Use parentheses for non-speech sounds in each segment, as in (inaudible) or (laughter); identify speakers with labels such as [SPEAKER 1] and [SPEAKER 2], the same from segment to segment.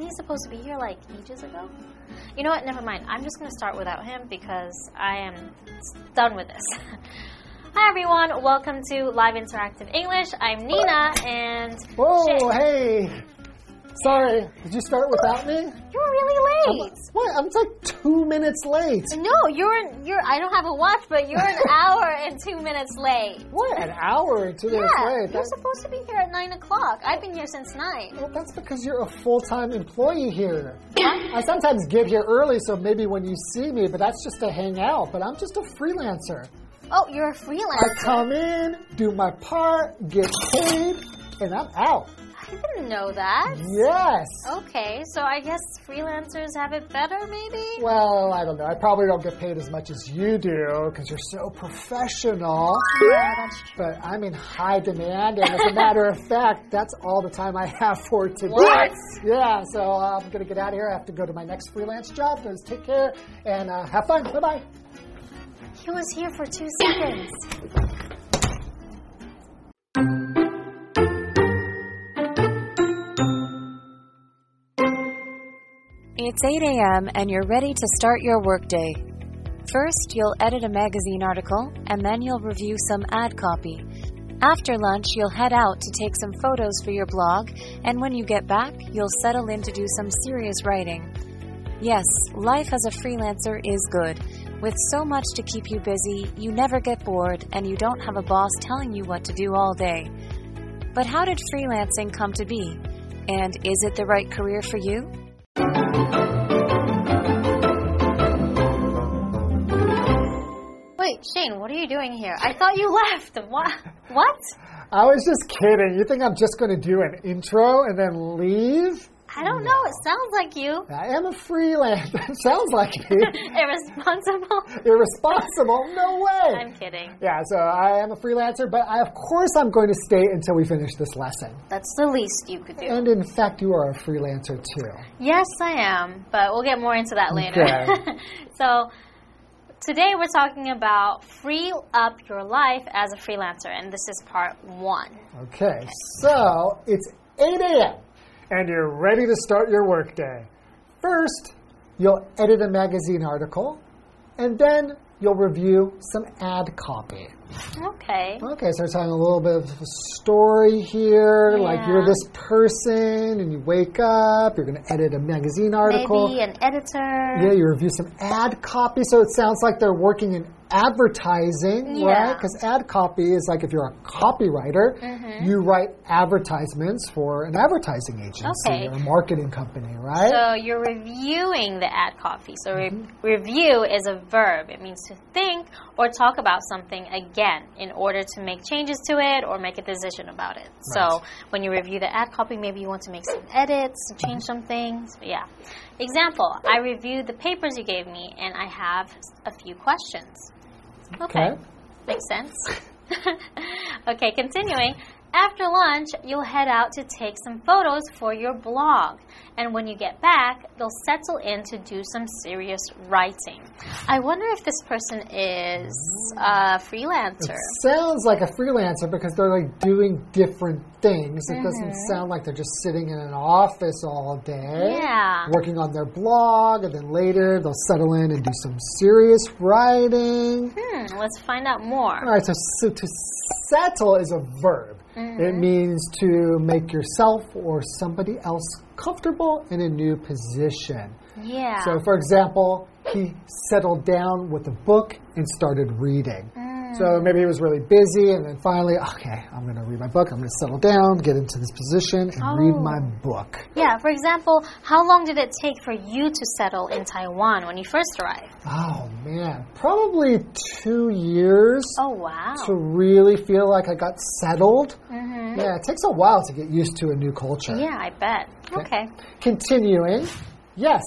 [SPEAKER 1] Isn't he supposed to be here like ages ago? You know what? Never mind. I'm just gonna start without him because I am done with this. (laughs) Hi everyone, welcome to Live Interactive English. I'm Nina and
[SPEAKER 2] Whoa, hey. Sorry, did you start without me?
[SPEAKER 1] You're really late.
[SPEAKER 2] What? I'm like two minutes late.
[SPEAKER 1] No, you're you're. I don't have a watch, but you're an (laughs) hour and two minutes late.
[SPEAKER 2] What? An hour and two minutes late?
[SPEAKER 1] you're
[SPEAKER 2] That-
[SPEAKER 1] supposed to be here at nine o'clock. I've been here since nine.
[SPEAKER 2] well, that's because you're a full time employee here. I sometimes get here early, so maybe when you see me, but that's just to hang out. But I'm just a freelancer.
[SPEAKER 1] Oh, you're a freelancer.
[SPEAKER 2] I come in, do my part, get paid, and I'm out.
[SPEAKER 1] I didn't know that.
[SPEAKER 2] Yes.
[SPEAKER 1] Okay, so I guess freelancers have it better, maybe?
[SPEAKER 2] Well, I don't know. I probably don't get paid as much as you do because you're so professional.
[SPEAKER 1] Yeah, that's true.
[SPEAKER 2] But I'm in high demand, and as a matter of (laughs) fact, that's all the time I have for today.
[SPEAKER 1] What?
[SPEAKER 2] Yeah, so uh, I'm gonna get out of here. I have to go to my next freelance job. Guys, take care and uh, have fun. Bye bye.
[SPEAKER 1] He was here for two seconds.
[SPEAKER 3] It's 8 a.m. and you're ready to start your workday. First, you'll edit a magazine article and then you'll review some ad copy. After lunch, you'll head out to take some photos for your blog, and when you get back, you'll settle in to do some serious writing. Yes, life as a freelancer is good. With so much to keep you busy, you never get bored and you don't have a boss telling you what to do all day. But how did freelancing come to be? And is it the right career for you?
[SPEAKER 1] Wait, Shane, what are you doing here? I thought you (laughs) left. What? What?
[SPEAKER 2] I was just kidding. You think I'm just gonna do an intro and then leave?
[SPEAKER 1] I don't know. It sounds like you.
[SPEAKER 2] I am a freelancer. (laughs) Sounds like me. (laughs)
[SPEAKER 1] Irresponsible. (laughs)
[SPEAKER 2] Irresponsible? No way.
[SPEAKER 1] I'm kidding.
[SPEAKER 2] Yeah, so I am a freelancer, but I, of course I'm going to stay until we finish this lesson.
[SPEAKER 1] That's the least you could do.
[SPEAKER 2] And in fact, you are a freelancer too.
[SPEAKER 1] Yes, I am, but we'll get more into that later.
[SPEAKER 2] Okay.
[SPEAKER 1] so, today we're talking about free up your life as a freelancer, and this is part one.
[SPEAKER 2] Okay, so it's 8 a.m. and you're ready to start your workday. First, you'll edit a magazine article, and then you'll review some ad copy.
[SPEAKER 1] Okay.
[SPEAKER 2] Okay, so we're telling a little bit of a story here. Yeah. Like you're this person, and you wake up, you're going to edit a magazine article.
[SPEAKER 1] Maybe an editor.
[SPEAKER 2] Yeah, you review some ad copy, so it sounds like they're working in advertising,
[SPEAKER 1] Yeah.
[SPEAKER 2] right? Because ad copy is like if you're a copywriter,
[SPEAKER 1] Mm-hmm.
[SPEAKER 2] you write advertisements for an advertising agency
[SPEAKER 1] Okay.
[SPEAKER 2] or a marketing company, right?
[SPEAKER 1] So you're reviewing the ad copy. So re-
[SPEAKER 2] Mm-hmm.
[SPEAKER 1] review is a verb. It means to think or talk about something again in order to make changes to it or make a decision about it. So when you review the ad copy, maybe you want to make some edits, change some things. Yeah. Example: I reviewed the papers you gave me, and I have a few questions. Okay.
[SPEAKER 2] Okay.
[SPEAKER 1] Makes sense. (laughs) okay, continuing. After lunch, you'll head out to take some photos for your blog. And when you get back, they'll settle in to do some serious writing. I wonder if this person is a freelancer.
[SPEAKER 2] Sounds like a freelancer because they're like doing different things. It doesn't
[SPEAKER 1] Mm-hmm.
[SPEAKER 2] sound like they're just sitting in an office all day.
[SPEAKER 1] Yeah.
[SPEAKER 2] Working on their blog, and then later they'll settle in and do some serious writing.
[SPEAKER 1] Hmm, let's find out more.
[SPEAKER 2] All right, so, so to settle is a verb. It mm-hmm. means to make yourself or somebody else comfortable in a new position.
[SPEAKER 1] Yeah.
[SPEAKER 2] So, for example, he settled down with a book and started reading. So maybe he was really busy, and then finally, okay, I'm going to read my book. I'm going to settle down, get into this position, and read
[SPEAKER 1] Oh.
[SPEAKER 2] my book.
[SPEAKER 1] yeah, for example, how long did it take for you to settle in Taiwan when you first arrived?
[SPEAKER 2] Oh man, probably two years.
[SPEAKER 1] Oh, wow.
[SPEAKER 2] to really feel like I got settled.
[SPEAKER 1] Mm-hmm.
[SPEAKER 2] Yeah, it takes a while to get used to a new culture.
[SPEAKER 1] Yeah, I bet. Okay.
[SPEAKER 2] Continuing, yes,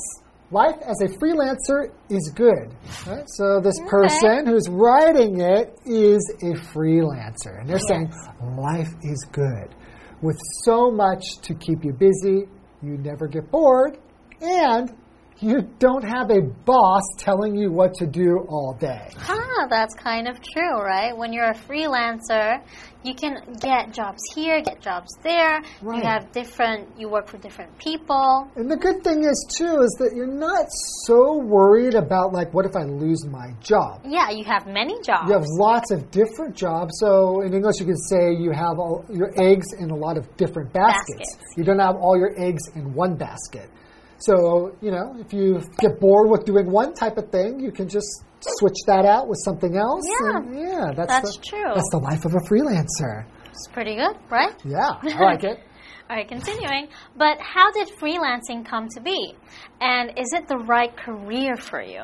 [SPEAKER 2] life as a freelancer is good. Right? So this person who's writing it is a freelancer, and they're saying life is good. With so much to keep you busy, you never get bored, and you don't have a boss telling you what to do all day.
[SPEAKER 1] Ah, that's kind of true, right? When you're a freelancer, you can get jobs here, get jobs there.
[SPEAKER 2] Right.
[SPEAKER 1] You have different, you work for different people.
[SPEAKER 2] And the good thing is, too, is that you're not so worried about, like, what if I lose my job?
[SPEAKER 1] Yeah, you have many jobs.
[SPEAKER 2] You have lots of different jobs. So in English, you could say you have all your eggs in a lot of different baskets.
[SPEAKER 1] Baskets.
[SPEAKER 2] You don't have all your eggs in one basket. So, you know, if you get bored with doing one type of thing, you can just switch that out with something else.
[SPEAKER 1] Yeah.
[SPEAKER 2] and yeah, that's,
[SPEAKER 1] That's
[SPEAKER 2] the,
[SPEAKER 1] true.
[SPEAKER 2] That's the life of a freelancer.
[SPEAKER 1] It's pretty good, right?
[SPEAKER 2] Yeah, I like it. (laughs)
[SPEAKER 1] All right, continuing. But how did freelancing come to be? And is it the right career for you?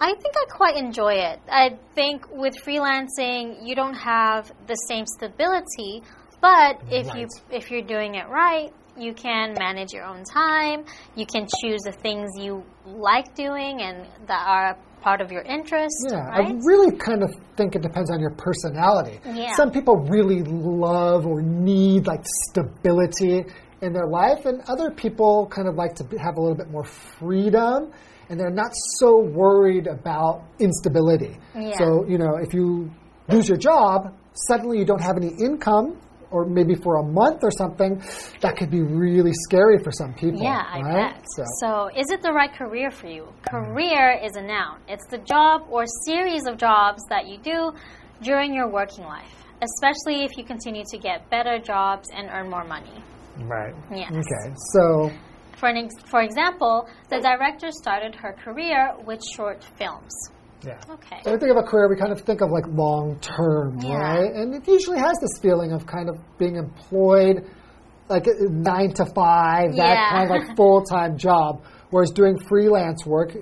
[SPEAKER 1] I think I quite enjoy it. I think with freelancing, you don't have the same stability, but if you if you're doing it right, you can manage your own time. You can choose the things you like doing and that are part of your interest,
[SPEAKER 2] Yeah,
[SPEAKER 1] right?
[SPEAKER 2] I really kind of think it depends on your personality.
[SPEAKER 1] Yeah.
[SPEAKER 2] Some people really love or need like stability in their life, and other people kind of like to have a little bit more freedom, and they're not so worried about instability.
[SPEAKER 1] Yeah.
[SPEAKER 2] So, you know, if you lose your job, suddenly you don't have any income. Or maybe for a month or something, that could be really scary for some people.
[SPEAKER 1] Yeah, I bet.
[SPEAKER 2] So,
[SPEAKER 1] So. is it the right career for you? Career is a noun. It's the job or series of jobs that you do during your working life, especially if you continue to get better jobs and earn more money.
[SPEAKER 2] right.
[SPEAKER 1] Yes.
[SPEAKER 2] Okay. So,
[SPEAKER 1] For, an ex- for example, the director started her career with short films.
[SPEAKER 2] Yeah.
[SPEAKER 1] Okay.
[SPEAKER 2] When we think of a career, we kind of think of like long term,
[SPEAKER 1] Yeah.
[SPEAKER 2] right? And it usually has this feeling of kind of being employed, like uh, nine to five, that
[SPEAKER 1] Yeah.
[SPEAKER 2] kind of like (laughs) full time job. Whereas doing freelance work,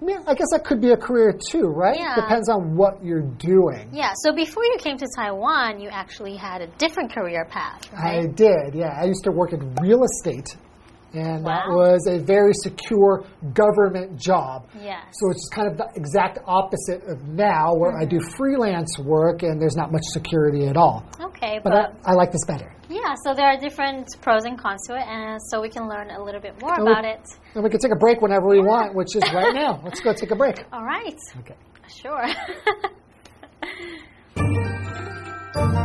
[SPEAKER 2] yeah, I guess that could be a career too, right?
[SPEAKER 1] Yeah.
[SPEAKER 2] Depends on what you're doing.
[SPEAKER 1] Yeah, so before you came to Taiwan, you actually had a different career path,
[SPEAKER 2] I did, yeah. I used to work in real estate. And that was a very secure government job.
[SPEAKER 1] Yes.
[SPEAKER 2] So it's kind of the exact opposite of now, where I do mm-hmm. freelance work and there's not much security at all.
[SPEAKER 1] Okay,
[SPEAKER 2] But
[SPEAKER 1] but
[SPEAKER 2] I, I like this better.
[SPEAKER 1] Yeah, so there are different pros and cons to it, and so we can learn a little bit more
[SPEAKER 2] And we-
[SPEAKER 1] about it.
[SPEAKER 2] And we can take a break whenever we want, which is right now. (laughs) Let's go take a break.
[SPEAKER 1] All right,
[SPEAKER 2] Okay.
[SPEAKER 1] sure. (laughs)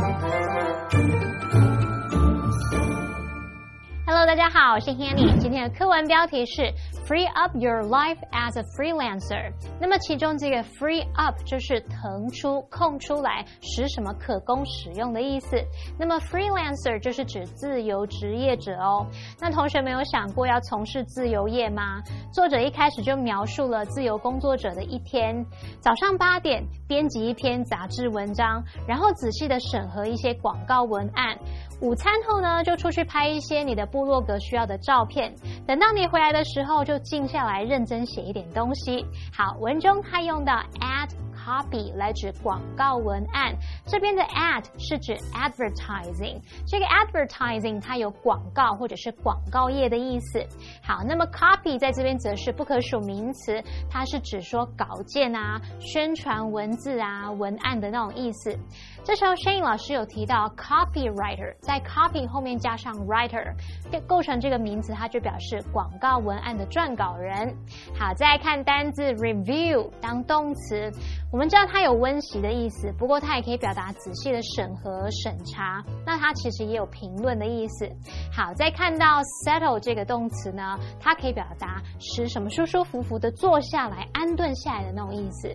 [SPEAKER 4] 大家好，我是 Hanny。今天的课文标题是 Free up your life as a freelancer。那么其中这个 free up 就是腾出、空出来，使什么可供使用的意思。那么 freelancer 就是指自由职业者哦。那同学们有想过要从事自由业吗？作者一开始就描述了自由工作者的一天：早上八点编辑一篇杂志文章，然后仔细的审核一些广告文案。午餐后呢，就出去拍一些你的部落格需要的照片。等到你回来的时候，就静下来认真写一点东西。好，文中他用到 ad copy 来指广告文案，这边的 ad 是指 advertising，这个 advertising 它有广告或者是广告业的意思。好，那么 copy 在这边则是不可数名词，它是指说稿件啊、宣传文字啊、文案的那种意思。这时候 Shane 老师有提到 copywriter，在 copy 后面加上 writer，构成这个名词，它就表示广告文案的撰稿人。好，再来看单字 review 当动词，我们知道它有温习的意思，不过它也可以表达仔细的审核、审查。那它其实也有评论的意思。好，再看到 settle 这个动词呢，它可以表达使什么舒舒服服的坐下来、安顿下来的那种意思。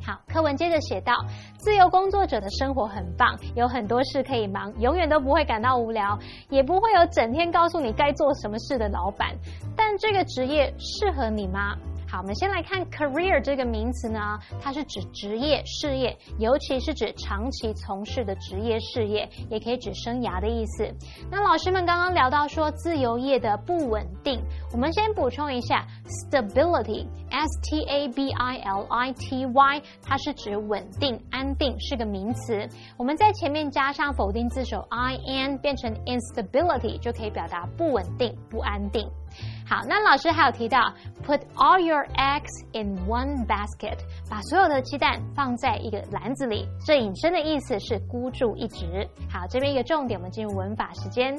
[SPEAKER 4] 好，课文接着写道：自由工作者的生活很棒，有很多事可以忙，永远都不会感到无聊，也不会有整天告诉你该做什么事的老板。但这个职业适合你吗？好，我们先来看 career 这个名词呢，它是指职业、事业，尤其是指长期从事的职业事业，也可以指生涯的意思。那老师们刚刚聊到说自由业的不稳定，我们先补充一下 stability，s t a b i l i t y，它是指稳定、安定，是个名词。我们在前面加上否定字首 i n，变成 instability，就可以表达不稳定、不安定。好，那老师还有提到，put all your eggs in one basket，把所有的鸡蛋放在一个篮子里，这引申的意思是孤注一掷。好，这边一个重点，我们进入文法时间。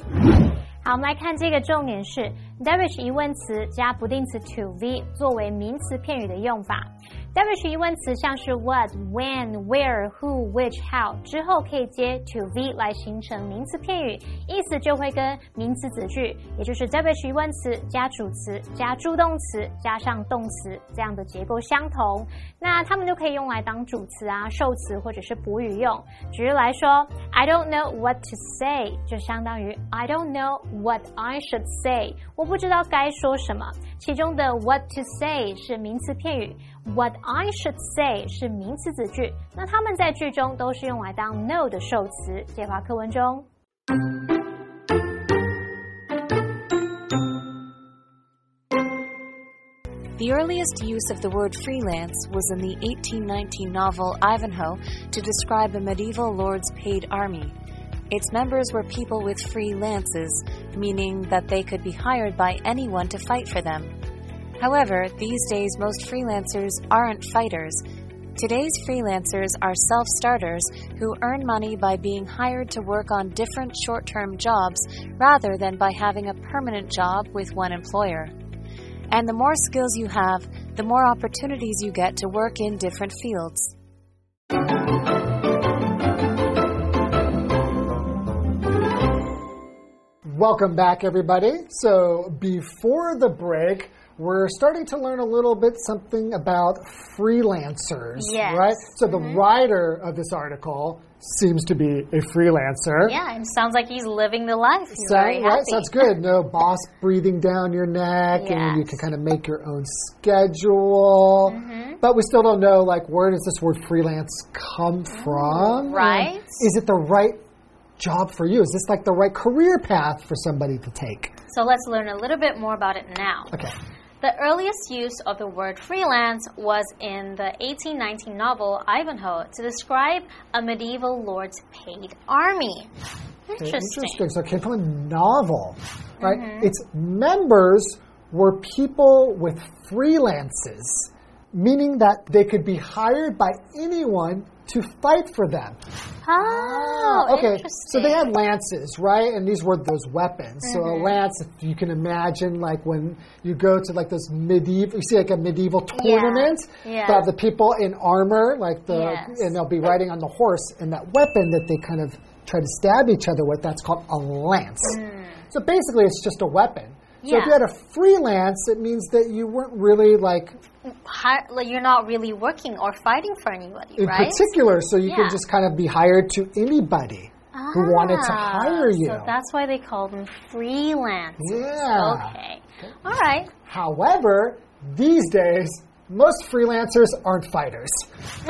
[SPEAKER 4] 好，我们来看这个重点是 Davish 疑问词加不定词 to v 作为名词片语的用法。Davish 疑问词像是 what、when、where、who、which、how 之后可以接 to v 来形成名词片语，意思就会跟名词子句，也就是 Davish 疑问词加主词加助动词加上动词这样的结构相同。那它们就可以用来当主词啊、受词或者是补语用。举例来说，I don't know what to say 就相当于 I don't know what I should say，我不知道该说什么。其中的 what to say 是名词片语 What I should say 是名词子句，那它们在句中都是用来当 know 的受词。接话课文中。
[SPEAKER 3] The earliest use of the word freelance was in the 1819 novel Ivanhoe to describe a medieval lord's paid army. Its members were people with free lances, meaning that they could be hired by anyone to fight for them. However, these days most freelancers aren't fighters. Today's freelancers are self starters who earn money by being hired to work on different short term jobs rather than by having a permanent job with one employer. And the more skills you have, the more opportunities you get to work in different fields.
[SPEAKER 2] Welcome back, everybody. So, before the break, we're starting to learn a little bit something about freelancers,
[SPEAKER 1] Yes.
[SPEAKER 2] right? So, the writer of this article seems to be a freelancer.
[SPEAKER 1] Yeah, it sounds like he's living the life. He's
[SPEAKER 2] Sound-
[SPEAKER 1] very
[SPEAKER 2] right?
[SPEAKER 1] happy.
[SPEAKER 2] Sounds good. No (laughs) boss breathing down your neck, and you can kind of make your own schedule.
[SPEAKER 1] Mm-hmm.
[SPEAKER 2] But we still don't know, like, where does this word freelance come from?
[SPEAKER 1] Mm, right.
[SPEAKER 2] And Is it the right job for you? Is this like the right career path for somebody to take?
[SPEAKER 1] So let's learn a little bit more about it now.
[SPEAKER 2] Okay.
[SPEAKER 1] The earliest use of the word freelance was in the 1819 novel Ivanhoe to describe a medieval lord's paid army. Interesting.
[SPEAKER 2] Interesting. So it came from a novel, right?
[SPEAKER 1] Mm-hmm.
[SPEAKER 2] Its members were people with freelances, meaning that they could be hired by anyone to fight for them.
[SPEAKER 1] Oh,
[SPEAKER 2] okay.
[SPEAKER 1] interesting.
[SPEAKER 2] So they had lances, right? And these were those weapons. So
[SPEAKER 1] Mm-hmm.
[SPEAKER 2] a lance, if you can imagine, like when you go to like this medieval, you see like a medieval tournament.
[SPEAKER 1] Yeah.
[SPEAKER 2] Have the people in armor, like the,
[SPEAKER 1] Yes.
[SPEAKER 2] and they'll be riding on the horse, and that weapon that they kind of try to stab each other with, that's called a lance. So basically, it's just a weapon. So if
[SPEAKER 1] Mm.
[SPEAKER 2] You had a freelance, it means that you weren't really like
[SPEAKER 1] like you're not really working or fighting for anybody,
[SPEAKER 2] in
[SPEAKER 1] right?
[SPEAKER 2] particular, so you
[SPEAKER 1] Yeah.
[SPEAKER 2] can just kind of be hired to anybody who wanted to
[SPEAKER 1] Ah,
[SPEAKER 2] hire you.
[SPEAKER 1] So that's why they call them freelancers.
[SPEAKER 2] Yeah.
[SPEAKER 1] Okay. All right.
[SPEAKER 2] However, these days, most freelancers aren't fighters. (laughs) uh,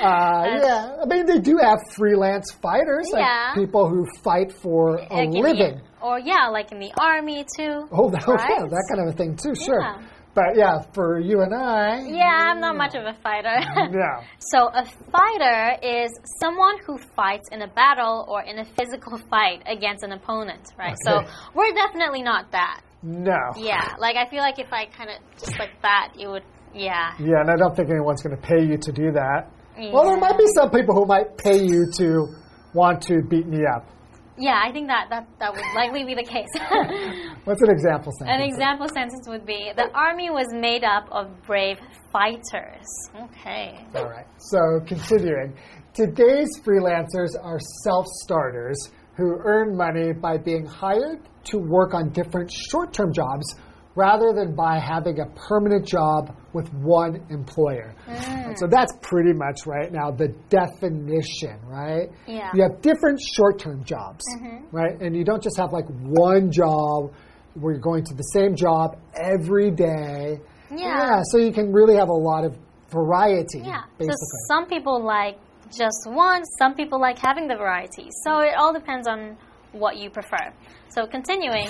[SPEAKER 2] yeah, I mean, they do have freelance fighters, like
[SPEAKER 1] Yeah.
[SPEAKER 2] people who fight for a
[SPEAKER 1] Like in the-
[SPEAKER 2] living.
[SPEAKER 1] or yeah, like in the army too.
[SPEAKER 2] Oh, (laughs) that,
[SPEAKER 1] right?
[SPEAKER 2] yeah, that kind of a thing too, sure.
[SPEAKER 1] Yeah.
[SPEAKER 2] But yeah, for you and I,
[SPEAKER 1] Yeah, I'm not much of a fighter. (laughs)
[SPEAKER 2] no.
[SPEAKER 1] So a fighter is someone who fights in a battle or in a physical fight against an opponent, right? So we're definitely not that.
[SPEAKER 2] No.
[SPEAKER 1] Yeah, like I feel like if I kind of just like that, it would. Yeah.
[SPEAKER 2] Yeah, and I don't think anyone's going to pay you to do that. Well, there might be some people who might pay you to want to beat me up.
[SPEAKER 1] Yeah, I think that that, that would likely be the case. (laughs)
[SPEAKER 2] What's an example sentence?
[SPEAKER 1] An example sentence would be The army was made up of brave fighters. Okay.
[SPEAKER 2] All right. So continuing, today's freelancers are self-starters who earn money by being hired to work on different short-term jobs rather than by having a permanent job with one employer. Mm. And so that's pretty much right now the definition, right?
[SPEAKER 1] Yeah.
[SPEAKER 2] You have different short-term jobs, mm-hmm. right? And you don't just have like one job where you're going to the same job every day.
[SPEAKER 1] Yeah.
[SPEAKER 2] so you can really have a lot of variety.
[SPEAKER 1] Yeah.
[SPEAKER 2] Basically.
[SPEAKER 1] So some people like just one, some people like having the variety. So it all depends on what you prefer. So continuing,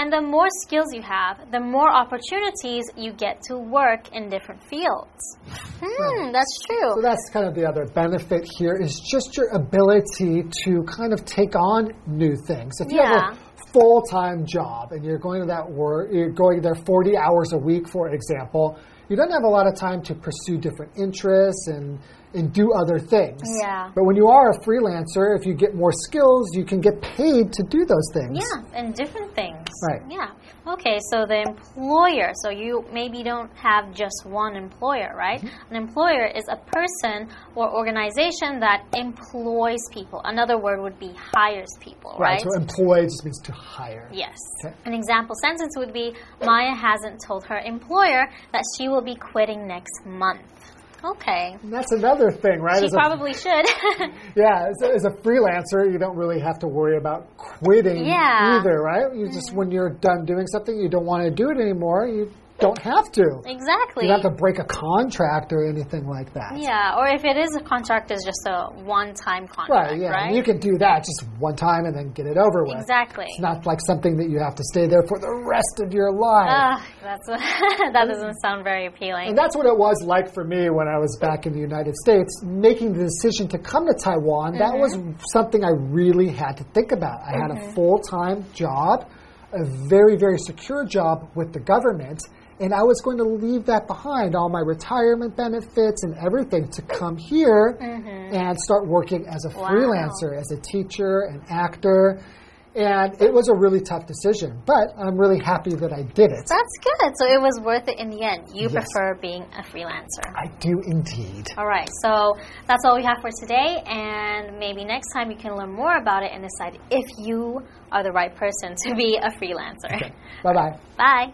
[SPEAKER 1] and the more skills you have, the more opportunities you get to work in different fields. Hmm, that's true.
[SPEAKER 2] So that's kind of the other benefit here is just your ability to kind of take on new things. If you have a full time job and you're going to that work, you're going there 40 hours a week, for example, you don't have a lot of time to pursue different interests and and do other things.
[SPEAKER 1] Yeah.
[SPEAKER 2] But when you are a freelancer, if you get more skills, you can get paid to do those things.
[SPEAKER 1] Yeah, and different things.
[SPEAKER 2] Right.
[SPEAKER 1] Yeah. Okay, so the employer, so you maybe don't have just one employer, right?
[SPEAKER 2] Mm-hmm.
[SPEAKER 1] An employer is a person or organization that employs people. Another word would be hires people, right?
[SPEAKER 2] So employ just means to hire.
[SPEAKER 1] Yes.
[SPEAKER 2] Okay.
[SPEAKER 1] An example sentence would be Maya hasn't told her employer that she will be quitting next month. Okay.
[SPEAKER 2] And that's another thing, right?
[SPEAKER 1] She
[SPEAKER 2] As a-
[SPEAKER 1] probably should. (laughs)
[SPEAKER 2] Yeah, as a, as a freelancer, you don't really have to worry about quitting
[SPEAKER 1] Yeah.
[SPEAKER 2] either, right? You just mm-hmm. when you're done doing something, you don't want to do it anymore. You don't have to.
[SPEAKER 1] exactly.
[SPEAKER 2] You don't have to break a contract or anything like that.
[SPEAKER 1] Yeah, or if it is a contract, it's just a one-time contract,
[SPEAKER 2] Right. Yeah.
[SPEAKER 1] right?
[SPEAKER 2] You can do that just one time and then get it over with.
[SPEAKER 1] exactly.
[SPEAKER 2] It's not like something that you have to stay there for the rest of your life.
[SPEAKER 1] Ugh, that's what, (laughs) that doesn't sound very appealing.
[SPEAKER 2] And that's what it was like for me when I was back in the United States, making the decision to come to Taiwan. That was
[SPEAKER 1] Mm-hmm.
[SPEAKER 2] something I really had to think about. I had a full time job, a very, very secure job with the government, and I was going to leave that behind, all my retirement benefits and everything, to come here mm-hmm. and start working as a.
[SPEAKER 1] Wow.
[SPEAKER 2] freelancer, as a teacher, an actor. And it was a really tough decision, but I'm really happy that I did it.
[SPEAKER 1] That's good. So it was worth it in the end. You
[SPEAKER 2] Yes.
[SPEAKER 1] prefer being a freelancer.
[SPEAKER 2] I do indeed.
[SPEAKER 1] All right, so that's all we have for today, and maybe next time you can learn more about it and decide if you are the right person to be a freelancer. (laughs)
[SPEAKER 2] Bye bye.
[SPEAKER 1] Bye.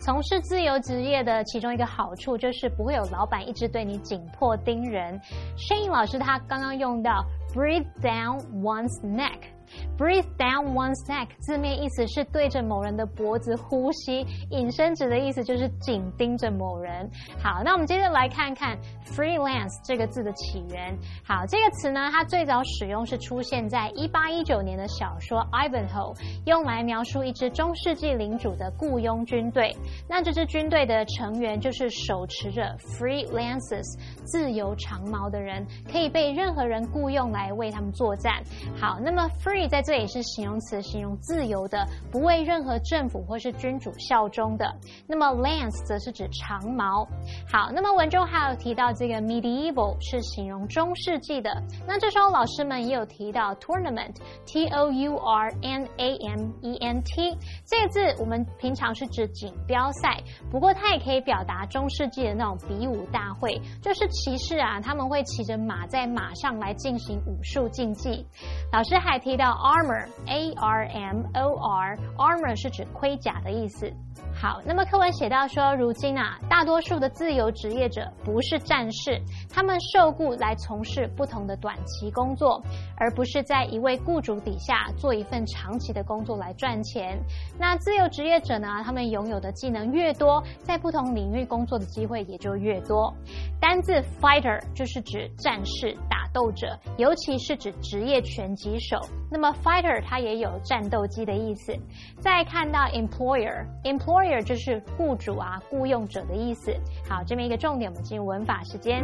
[SPEAKER 4] 从事自由职业的其中一个好处就是不会有老板一直对你紧迫盯人。Shane 老师他刚刚用到 breathe down one's neck。Breathe down one's neck 字面意思是对着某人的脖子呼吸，引申指的意思就是紧盯着某人。好，那我们接着来看看 freelance 这个字的起源。好，这个词呢，它最早使用是出现在一八一九年的小说《Ivanhoe》，用来描述一支中世纪领主的雇佣军队。那这支军队的成员就是手持着 freelances 自由长矛的人，可以被任何人雇佣来为他们作战。好，那么 free 在这里是形容词，形容自由的，不为任何政府或是君主效忠的。那么 lance 则是指长矛。好，那么文中还有提到这个 medieval 是形容中世纪的。那这时候老师们也有提到 tournament，t o u r n a m e n t 这个字，我们平常是指锦标赛，不过它也可以表达中世纪的那种比武大会，就是骑士啊，他们会骑着马在马上来进行武术竞技。老师还提到 armor，a r m o r，armor 是指盔甲的意思。好，那么课文写到说，如今啊，大多数的自由职业者不是战士，他们受雇来从事不同的短期工作，而不是在一位雇主底下做一份长期的工作来赚钱。那自由职业者呢，他们拥有的技能越多，在不同领域工作的机会也就越多。单字 fighter 就是指战士、打斗者，尤其是指职业拳击手。那么 fighter 它也有战斗机的意思。再看到 employer，employer 就是雇主啊、雇佣者的意思。好，这边一个重点，我们进入文法时间。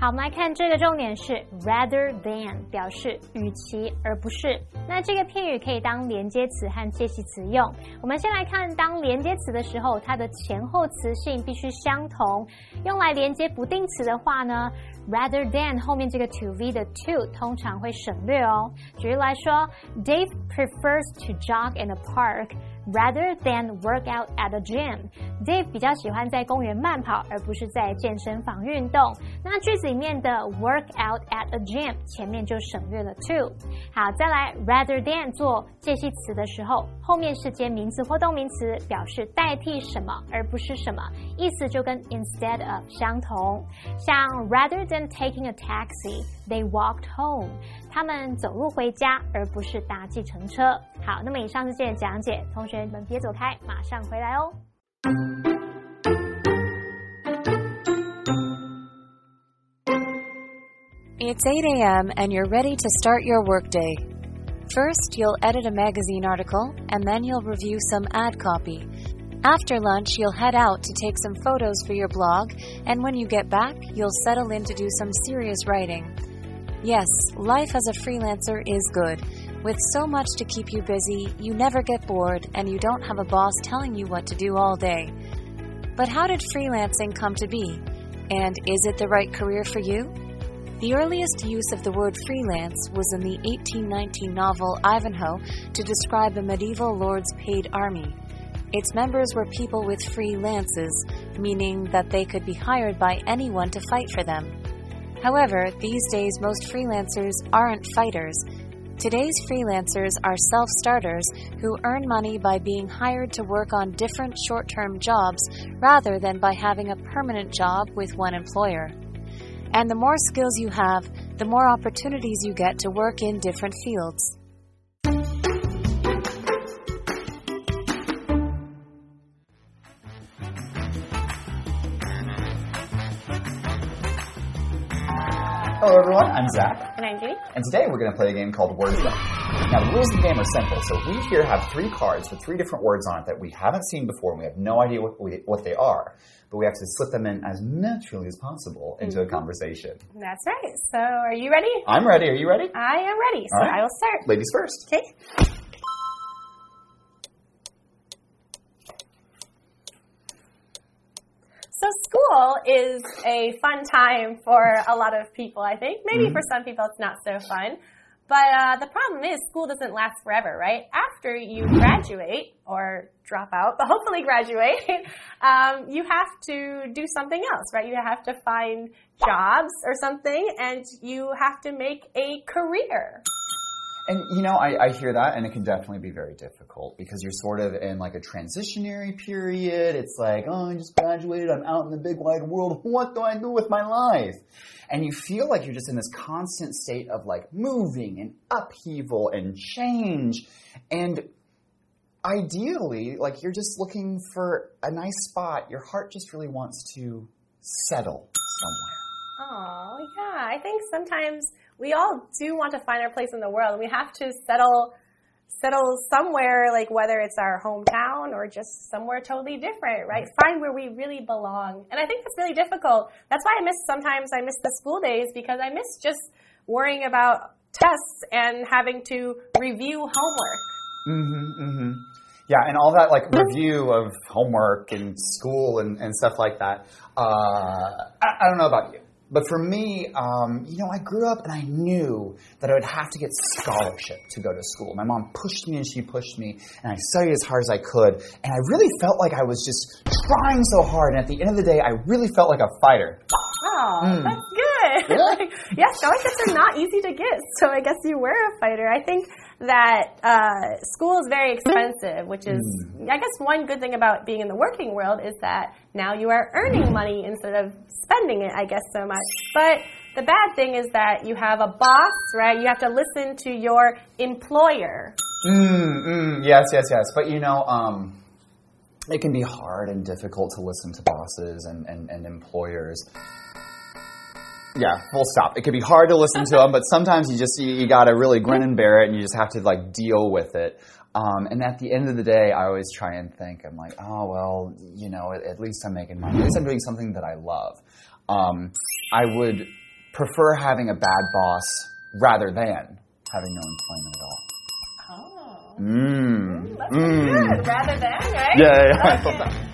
[SPEAKER 4] 好，我们来看这个重点是 rather than，表示与其而不是。那这个片语可以当连接词和介系词用。我们先来看当连接词的时候，它的前后词性必须相同。用来连接不定词的话呢，rather than 后面这个 to v 的 to 通常会省略哦。举例来说，Dave prefers to jog in a park。Rather than work out at a gym, Dave 比较喜欢在公园慢跑，而不是在健身房运动。那句子里面的 work out at a gym 前面就省略了 to。好，再来 rather than 做介系词的时候，后面是接名词或动名词，表示代替什么，而不是什么，意思就跟 instead of 相同。像 rather than taking a taxi, they walked home。他们走路回家，而不是搭计程车。好，那么以上是今天的讲解，同学们别走开，马上回来哦。
[SPEAKER 3] It's 8 a.m. and you're ready to start your workday. First, you'll edit a magazine article and then you'll review some ad copy. After lunch, you'll head out to take some photos for your blog, and when you get back, you'll settle in to do some serious writing. Yes, life as a freelancer is good. with so much to keep you busy, you never get bored, and you don't have a boss telling you what to do all day. But how did freelancing come to be? And is it the right career for you? The earliest use of the word freelance was in the 1819 novel Ivanhoe to describe a medieval lord's paid army. Its members were people with free lances, meaning that they could be hired by anyone to fight for them. However, these days most freelancers aren't fighters. Today's freelancers are self starters who earn money by being hired to work on different short term jobs rather than by having a permanent job with one employer. And the more skills you have, the more opportunities you get to work in different fields.
[SPEAKER 5] Hello everyone, I'm Zach,
[SPEAKER 1] And I'm Judy.
[SPEAKER 5] and today we're going to play a game called Words Up. Now the rules of the game are simple. So we here have three cards with three different words on it that we haven't seen before, and we have no idea what, we, what they are. But we have to slip them in as naturally as possible into a mm-hmm. conversation.
[SPEAKER 6] That's right. So, are you ready?
[SPEAKER 5] I'm ready. Are you ready?
[SPEAKER 6] I am ready. So,
[SPEAKER 5] right.
[SPEAKER 6] I will start.
[SPEAKER 5] Ladies first.
[SPEAKER 6] Okay. So, school is a fun time for a lot of people, I think. Maybe for some people it's not so fun. But uh, the problem is, school doesn't last forever, right? After you graduate or drop out, but hopefully graduate, (laughs) um, you have to do something else, right? You have to find jobs or something, and you have to make a career.
[SPEAKER 5] And you know, I, I hear that, and it can definitely be very difficult because you're sort of in like a transitionary period. It's like, oh, I just graduated, I'm out in the big wide world. What do I do with my life? And you feel like you're just in this constant state of like moving and upheaval and change. And ideally, like you're just looking for a nice spot. Your heart just really wants to settle somewhere.
[SPEAKER 6] Oh, yeah. I think sometimes we all do want to find our place in the world. and We have to settle settle somewhere like whether it's our hometown or just somewhere totally different, right? Find where we really belong. And I think that's really difficult. That's why I miss sometimes I miss the school days because I miss just worrying about tests and having to review homework.
[SPEAKER 5] Mm-hmm, mm-hmm. Yeah, and all that like review of homework and school and, and stuff like that. Uh, I, I don't know about you, but for me, um, you know, I grew up and I knew that I would have to get scholarship to go to school. My mom pushed me and she pushed me, and I studied as hard as I could. And I really felt like I was just trying so hard. And at the end of the day, I really felt like a fighter.
[SPEAKER 6] Oh,
[SPEAKER 5] Mm.
[SPEAKER 6] that's good.
[SPEAKER 5] Yeah.
[SPEAKER 6] like, (laughs) yeah, scholarships are not easy to get, so I guess you were a fighter. I think that uh, school is very expensive, which is,
[SPEAKER 5] Mm.
[SPEAKER 6] I guess, one good thing about being in the working world is that now you are earning money instead of spending it, I guess, so much. But the bad thing is that you have a boss, right? You have to listen to your employer.
[SPEAKER 5] Mm, mm, yes, yes, yes. But you know, um, it can be hard and difficult to listen to bosses and, and, and employers. Yeah, full stop. It can be hard to listen to them, but sometimes you just you, you got to really grin and bear it, and you just have to like deal with it. Um, and at the end of the day, I always try and think, I'm like, oh well, you know, at, at least I'm making money. At least I'm doing something that I love. Um, I would prefer having a bad boss rather than having no employment at all.
[SPEAKER 6] Oh.
[SPEAKER 5] Mm.
[SPEAKER 6] That's
[SPEAKER 5] Mm.
[SPEAKER 6] good. Rather than, right?
[SPEAKER 5] Yeah, yeah, yeah. I
[SPEAKER 6] Okay.
[SPEAKER 5] thought that.